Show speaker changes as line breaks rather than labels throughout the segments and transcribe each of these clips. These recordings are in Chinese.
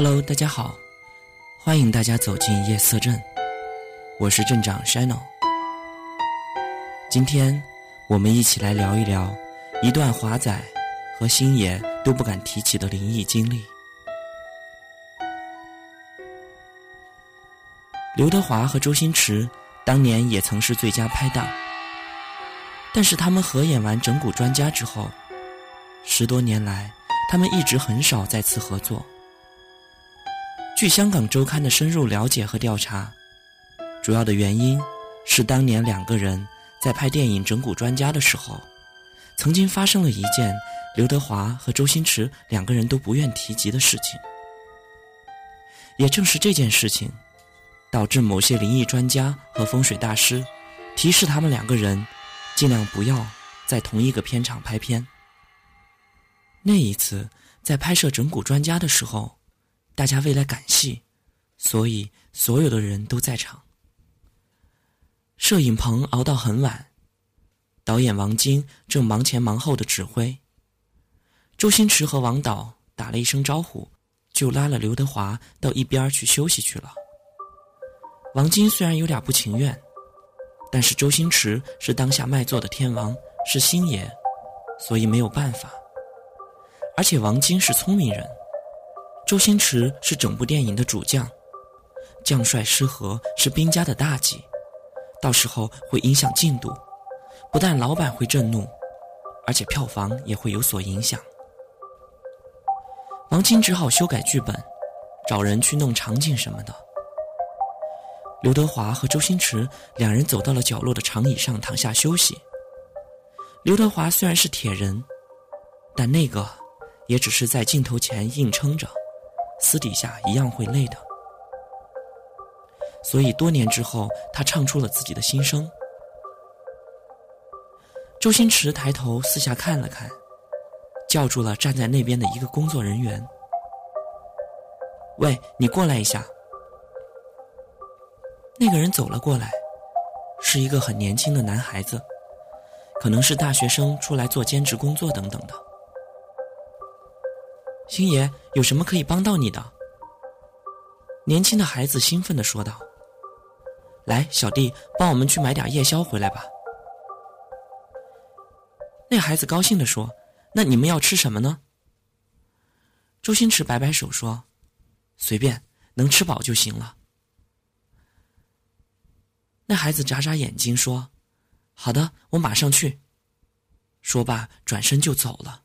Hello，大家好，欢迎大家走进夜色镇，我是镇长 Shino。今天我们一起来聊一聊一段华仔和星爷都不敢提起的灵异经历。刘德华和周星驰当年也曾是最佳拍档，但是他们合演完《整蛊专家》之后，十多年来他们一直很少再次合作。据香港周刊的深入了解和调查，主要的原因是当年两个人在拍电影《整蛊专家》的时候，曾经发生了一件刘德华和周星驰两个人都不愿提及的事情。也正是这件事情，导致某些灵异专家和风水大师提示他们两个人尽量不要在同一个片场拍片。那一次在拍摄《整蛊专家》的时候。大家为了赶戏，所以所有的人都在场。摄影棚熬到很晚，导演王晶正忙前忙后的指挥。周星驰和王导打了一声招呼，就拉了刘德华到一边去休息去了。王晶虽然有点不情愿，但是周星驰是当下卖座的天王，是星爷，所以没有办法。而且王晶是聪明人。周星驰是整部电影的主将，将帅失和是兵家的大忌，到时候会影响进度，不但老板会震怒，而且票房也会有所影响。王晶只好修改剧本，找人去弄场景什么的。刘德华和周星驰两人走到了角落的长椅上躺下休息。刘德华虽然是铁人，但那个也只是在镜头前硬撑着。私底下一样会累的，所以多年之后，他唱出了自己的心声。周星驰抬头四下看了看，叫住了站在那边的一个工作人员：“喂，你过来一下。”那个人走了过来，是一个很年轻的男孩子，可能是大学生出来做兼职工作等等的。星爷，有什么可以帮到你的？年轻的孩子兴奋的说道：“来，小弟，帮我们去买点夜宵回来吧。”那孩子高兴的说：“那你们要吃什么呢？”周星驰摆摆手说：“随便，能吃饱就行了。”那孩子眨眨眼睛说：“好的，我马上去。”说罢，转身就走了。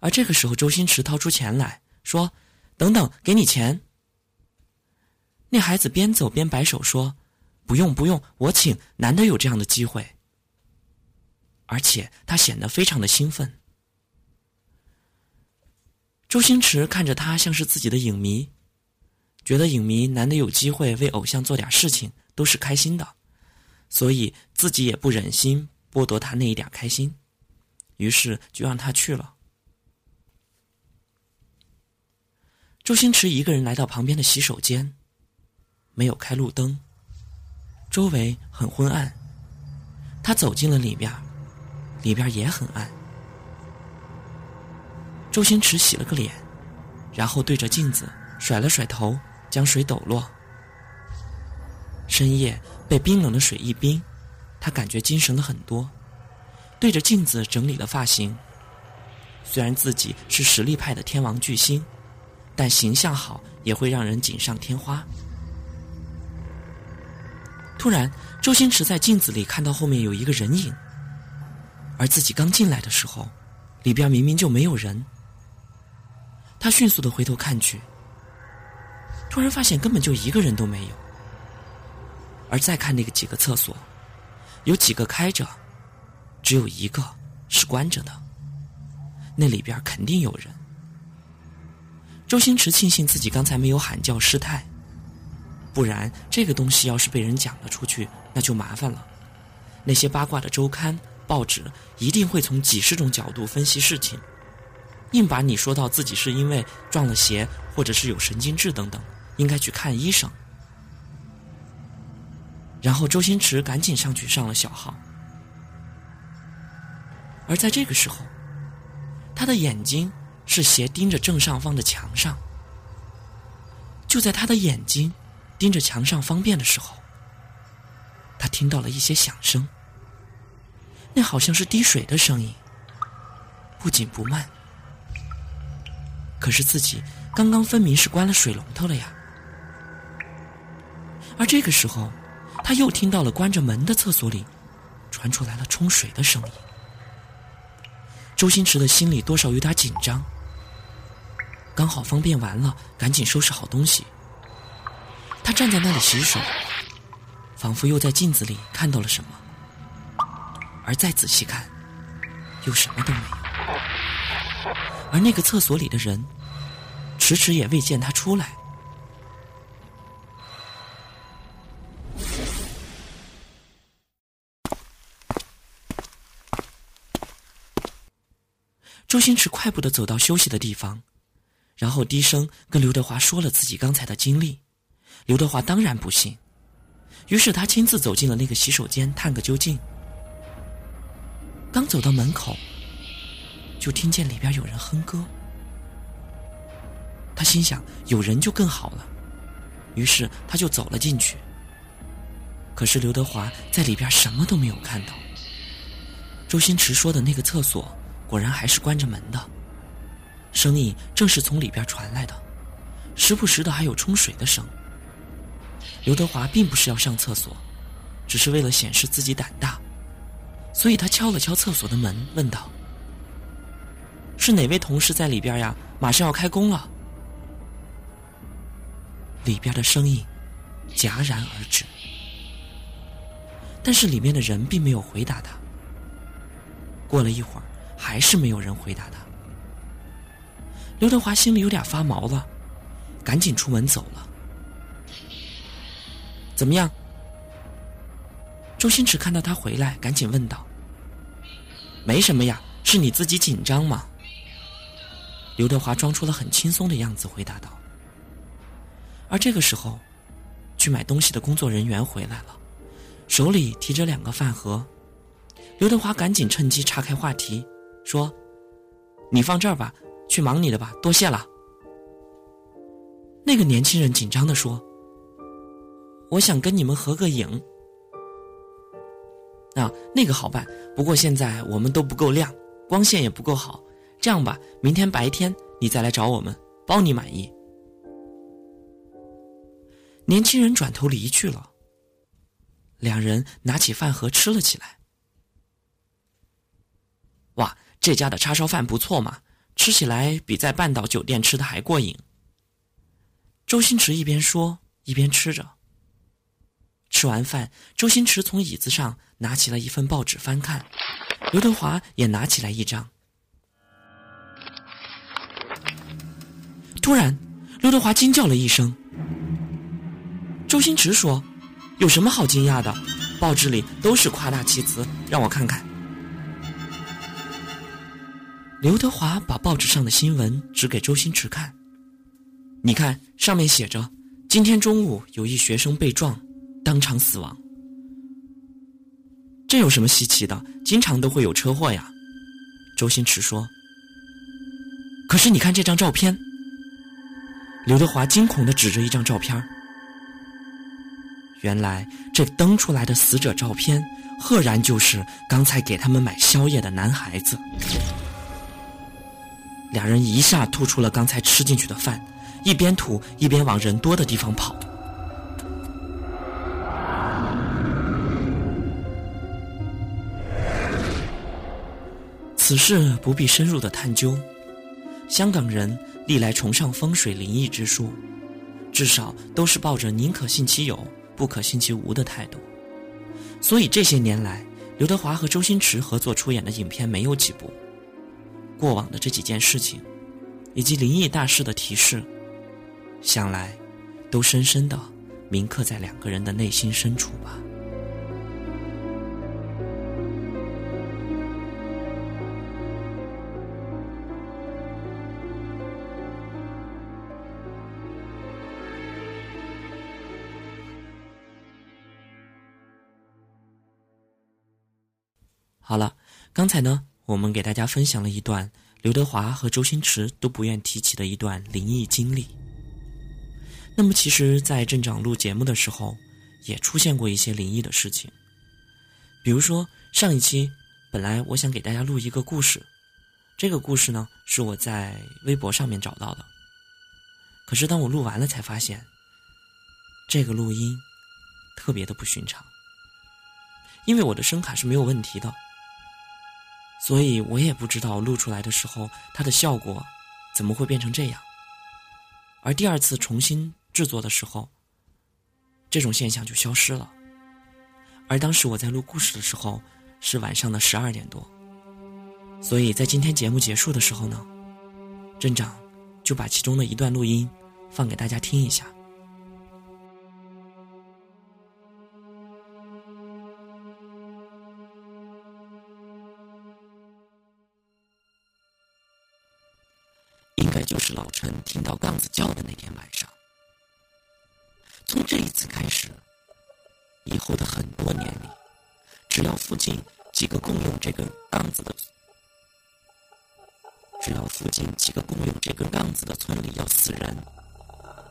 而这个时候，周星驰掏出钱来说：“等等，给你钱。”那孩子边走边摆手说：“不用不用，我请，难得有这样的机会。”而且他显得非常的兴奋。周星驰看着他像是自己的影迷，觉得影迷难得有机会为偶像做点事情，都是开心的，所以自己也不忍心剥夺他那一点开心，于是就让他去了。周星驰一个人来到旁边的洗手间，没有开路灯，周围很昏暗。他走进了里边，里边也很暗。周星驰洗了个脸，然后对着镜子甩了甩头，将水抖落。深夜被冰冷的水一冰，他感觉精神了很多，对着镜子整理了发型。虽然自己是实力派的天王巨星。但形象好也会让人锦上添花。突然，周星驰在镜子里看到后面有一个人影，而自己刚进来的时候，里边明明就没有人。他迅速的回头看去，突然发现根本就一个人都没有。而再看那个几个厕所，有几个开着，只有一个是关着的，那里边肯定有人。周星驰庆幸自己刚才没有喊叫失态，不然这个东西要是被人讲了出去，那就麻烦了。那些八卦的周刊、报纸一定会从几十种角度分析事情，硬把你说到自己是因为撞了邪，或者是有神经质等等，应该去看医生。然后周星驰赶紧上去上了小号，而在这个时候，他的眼睛。是斜盯着正上方的墙上，就在他的眼睛盯着墙上方便的时候，他听到了一些响声，那好像是滴水的声音，不紧不慢。可是自己刚刚分明是关了水龙头了呀。而这个时候，他又听到了关着门的厕所里传出来了冲水的声音。周星驰的心里多少有点紧张。刚好方便完了，赶紧收拾好东西。他站在那里洗手，仿佛又在镜子里看到了什么，而再仔细看，又什么都没有。而那个厕所里的人，迟迟也未见他出来。周星驰快步的走到休息的地方。然后低声跟刘德华说了自己刚才的经历，刘德华当然不信，于是他亲自走进了那个洗手间探个究竟。刚走到门口，就听见里边有人哼歌，他心想有人就更好了，于是他就走了进去。可是刘德华在里边什么都没有看到，周星驰说的那个厕所果然还是关着门的。声音正是从里边传来的，时不时的还有冲水的声。刘德华并不是要上厕所，只是为了显示自己胆大，所以他敲了敲厕所的门，问道：“是哪位同事在里边呀？马上要开工了。”里边的声音戛然而止，但是里面的人并没有回答他。过了一会儿，还是没有人回答他。刘德华心里有点发毛了，赶紧出门走了。怎么样？周星驰看到他回来，赶紧问道：“没什么呀，是你自己紧张吗？”刘德华装出了很轻松的样子，回答道。而这个时候，去买东西的工作人员回来了，手里提着两个饭盒。刘德华赶紧趁机岔开话题，说：“你放这儿吧。”去忙你的吧，多谢了。那个年轻人紧张的说：“我想跟你们合个影。”啊，那个好办，不过现在我们都不够亮，光线也不够好。这样吧，明天白天你再来找我们，包你满意。年轻人转头离去了。两人拿起饭盒吃了起来。哇，这家的叉烧饭不错嘛。吃起来比在半岛酒店吃的还过瘾。周星驰一边说一边吃着。吃完饭，周星驰从椅子上拿起了一份报纸翻看，刘德华也拿起来一张。突然，刘德华惊叫了一声。周星驰说：“有什么好惊讶的？报纸里都是夸大其词，让我看看。”刘德华把报纸上的新闻指给周星驰看，你看上面写着：今天中午有一学生被撞，当场死亡。这有什么稀奇的？经常都会有车祸呀。周星驰说。可是你看这张照片。刘德华惊恐的指着一张照片原来这登出来的死者照片，赫然就是刚才给他们买宵夜的男孩子。两人一下吐出了刚才吃进去的饭，一边吐一边往人多的地方跑。此事不必深入的探究，香港人历来崇尚风水灵异之说，至少都是抱着宁可信其有，不可信其无的态度。所以这些年来，刘德华和周星驰合作出演的影片没有几部。过往的这几件事情，以及灵异大师的提示，想来都深深的铭刻在两个人的内心深处吧。好了，刚才呢？我们给大家分享了一段刘德华和周星驰都不愿提起的一段灵异经历。那么，其实，在镇长录节目的时候，也出现过一些灵异的事情。比如说，上一期本来我想给大家录一个故事，这个故事呢是我在微博上面找到的。可是当我录完了，才发现这个录音特别的不寻常，因为我的声卡是没有问题的，所以我也不知道录出来的时候它的效果怎么会变成这样。而第二次重新。制作的时候，这种现象就消失了。而当时我在录故事的时候是晚上的十二点多，所以在今天节目结束的时候呢，镇长就把其中的一段录音放给大家听一下。老陈听到杠子叫的那天晚上。从这一次开始，以后的很多年里，只要附近几个共用这根杠子的，只要附近几个共用这根杠子的村里要死人，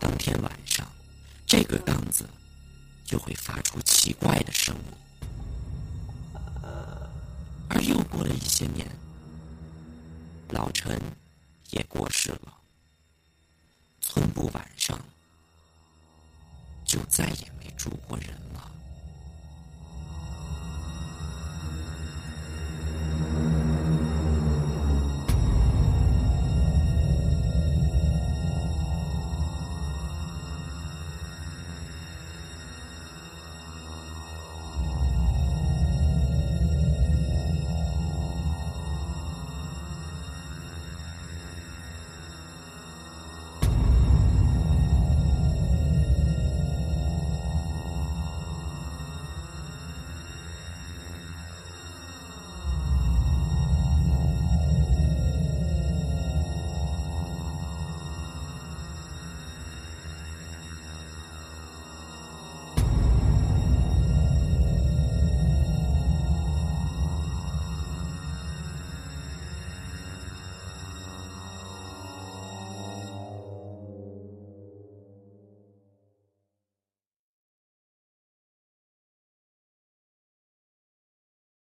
当天晚上，这个杠子就会发出奇怪的声音。而又过了一些年，老陈也过世了，从不晚上。就再也没住过人了。